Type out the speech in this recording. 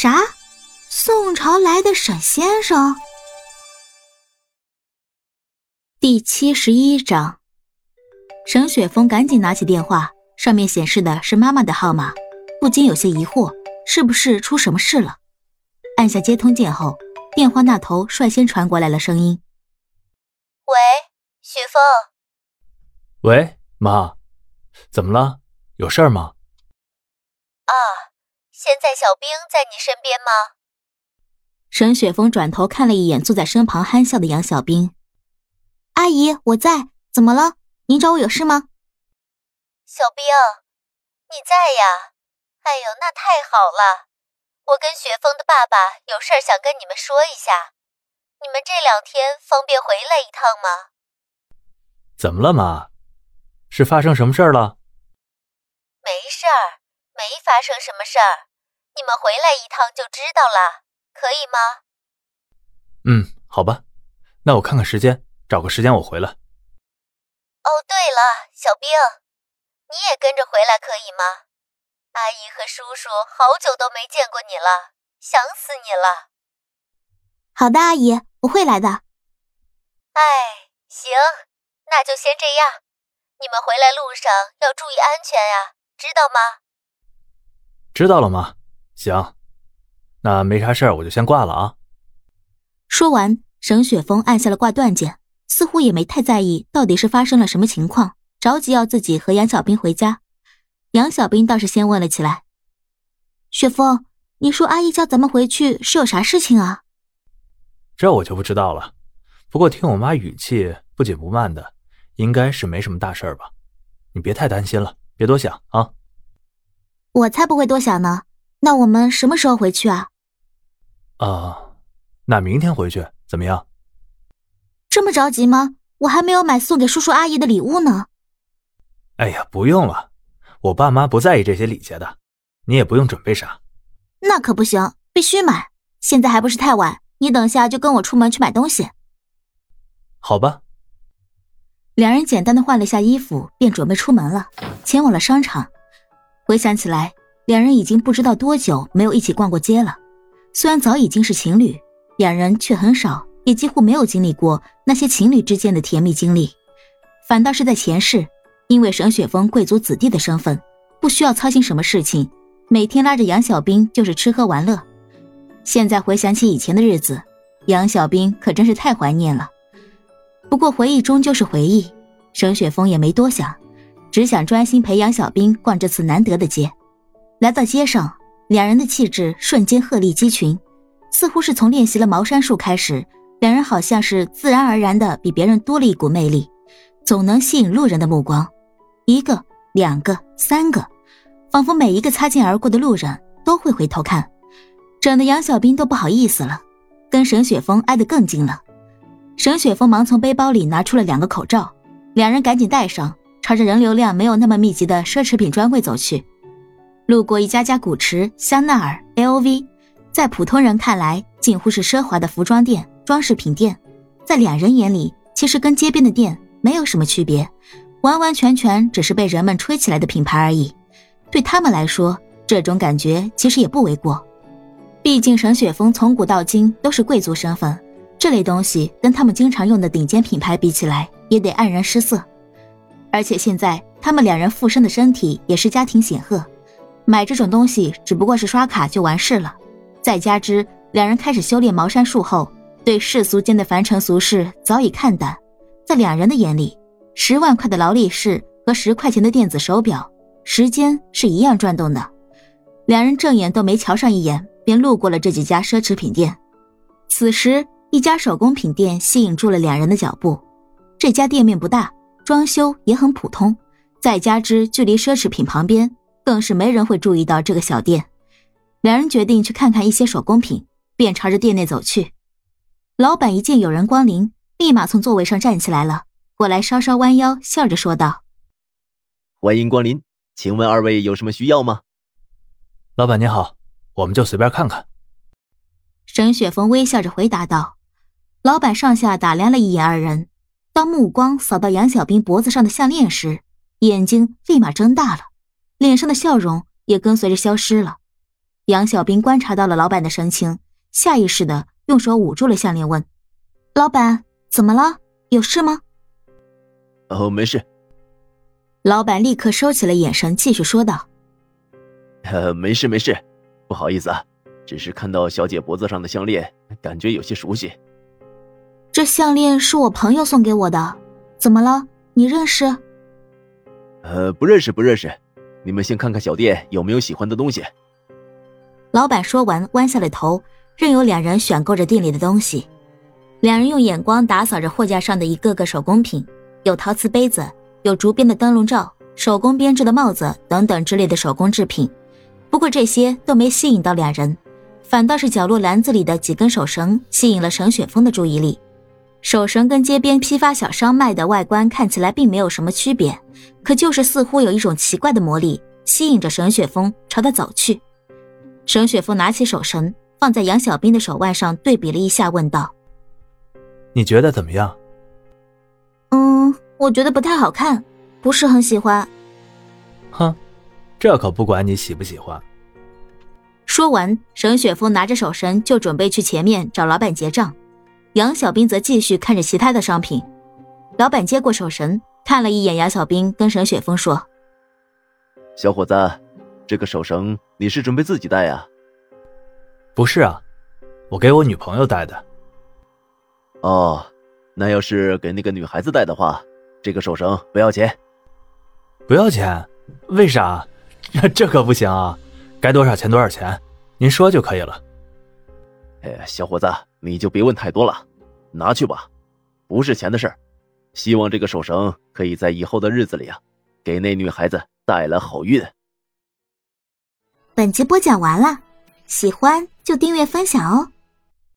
啥？宋朝来的沈先生？第七十一章，沈雪峰赶紧拿起电话，上面显示的是妈妈的号码，不禁有些疑惑，是不是出什么事了？按下接通键后，电话那头率先传过来了声音：“喂，雪峰。喂，妈，怎么了？有事儿吗？”啊，现在小兵在你身边吗？沈雪峰转头看了一眼坐在身旁憨笑的杨小兵。阿姨，我在。怎么了？您找我有事吗？小兵，你在呀？哎呦，那太好了！我跟雪峰的爸爸有事儿想跟你们说一下。你们这两天方便回来一趟吗？怎么了，妈？是发生什么事儿了？没事儿，没发生什么事儿。你们回来一趟就知道了，可以吗？嗯，好吧。那我看看时间。找个时间我回来。哦，对了，小兵，你也跟着回来可以吗？阿姨和叔叔好久都没见过你了，想死你了。好的，阿姨，我会来的。哎，行，那就先这样。你们回来路上要注意安全呀，知道吗？知道了吗？行，那没啥事儿，我就先挂了啊。说完，沈雪峰按下了挂断键。似乎也没太在意到底是发生了什么情况，着急要自己和杨小兵回家。杨小兵倒是先问了起来：“雪峰，你说阿姨叫咱们回去是有啥事情啊？”这我就不知道了。不过听我妈语气不紧不慢的，应该是没什么大事吧？你别太担心了，别多想啊。我才不会多想呢。那我们什么时候回去啊？啊，那明天回去怎么样？这么着急吗？我还没有买送给叔叔阿姨的礼物呢。哎呀，不用了，我爸妈不在意这些礼节的，你也不用准备啥。那可不行，必须买。现在还不是太晚，你等下就跟我出门去买东西。好吧。两人简单的换了下衣服，便准备出门了，前往了商场。回想起来，两人已经不知道多久没有一起逛过街了。虽然早已经是情侣，两人却很少。也几乎没有经历过那些情侣之间的甜蜜经历，反倒是在前世，因为沈雪峰贵族子弟的身份，不需要操心什么事情，每天拉着杨小兵就是吃喝玩乐。现在回想起以前的日子，杨小兵可真是太怀念了。不过回忆终究是回忆，沈雪峰也没多想，只想专心陪杨小兵逛这次难得的街。来到街上，两人的气质瞬间鹤立鸡群，似乎是从练习了茅山术开始。两人好像是自然而然的比别人多了一股魅力，总能吸引路人的目光。一个、两个、三个，仿佛每一个擦肩而过的路人都会回头看，整的杨小兵都不好意思了，跟沈雪峰挨得更近了。沈雪峰忙从背包里拿出了两个口罩，两人赶紧戴上，朝着人流量没有那么密集的奢侈品专柜走去。路过一家家古驰、香奈儿、LV，在普通人看来近乎是奢华的服装店。装饰品店，在两人眼里，其实跟街边的店没有什么区别，完完全全只是被人们吹起来的品牌而已。对他们来说，这种感觉其实也不为过。毕竟沈雪峰从古到今都是贵族身份，这类东西跟他们经常用的顶尖品牌比起来，也得黯然失色。而且现在他们两人附身的身体也是家庭显赫，买这种东西只不过是刷卡就完事了。再加之两人开始修炼茅山术后。对世俗间的凡尘俗事早已看淡，在两人的眼里，十万块的劳力士和十块钱的电子手表，时间是一样转动的。两人正眼都没瞧上一眼，便路过了这几家奢侈品店。此时，一家手工品店吸引住了两人的脚步。这家店面不大，装修也很普通，再加之距离奢侈品旁边，更是没人会注意到这个小店。两人决定去看看一些手工品，便朝着店内走去。老板一见有人光临，立马从座位上站起来了，过来稍稍弯腰，笑着说道：“欢迎光临，请问二位有什么需要吗？”老板您好，我们就随便看看。沈雪峰微笑着回答道。老板上下打量了一眼二人，当目光扫到杨小兵脖子上的项链时，眼睛立马睁大了，脸上的笑容也跟随着消失了。杨小兵观察到了老板的神情，下意识的用手捂住了项链，问：“老板，怎么了？有事吗？”“哦，没事。”老板立刻收起了眼神，继续说道：“呃，没事没事，不好意思啊，只是看到小姐脖子上的项链，感觉有些熟悉。这项链是我朋友送给我的，怎么了？你认识？”“呃，不认识，不认识。你们先看看小店有没有喜欢的东西。”老板说完，弯下了头，任由两人选购着店里的东西。两人用眼光打扫着货架上的一个个手工品，有陶瓷杯子，有竹编的灯笼罩，手工编织的帽子等等之类的手工制品。不过这些都没吸引到两人，反倒是角落篮子里的几根手绳吸引了沈雪峰的注意力。手绳跟街边批发小商卖的外观看起来并没有什么区别，可就是似乎有一种奇怪的魔力，吸引着沈雪峰朝他走去。沈雪峰拿起手绳，放在杨小兵的手腕上对比了一下，问道：“你觉得怎么样？”“嗯，我觉得不太好看，不是很喜欢。”“哼，这可不管你喜不喜欢。”说完，沈雪峰拿着手绳就准备去前面找老板结账，杨小兵则继续看着其他的商品。老板接过手绳，看了一眼杨小兵，跟沈雪峰说：“小伙子。”这个手绳你是准备自己戴呀？不是啊，我给我女朋友戴的。哦，那要是给那个女孩子戴的话，这个手绳不要钱。不要钱？为啥？这可不行啊！该多少钱多少钱，您说就可以了。哎，小伙子，你就别问太多了，拿去吧，不是钱的事儿。希望这个手绳可以在以后的日子里啊，给那女孩子带来好运。本集播讲完了，喜欢就订阅分享哦。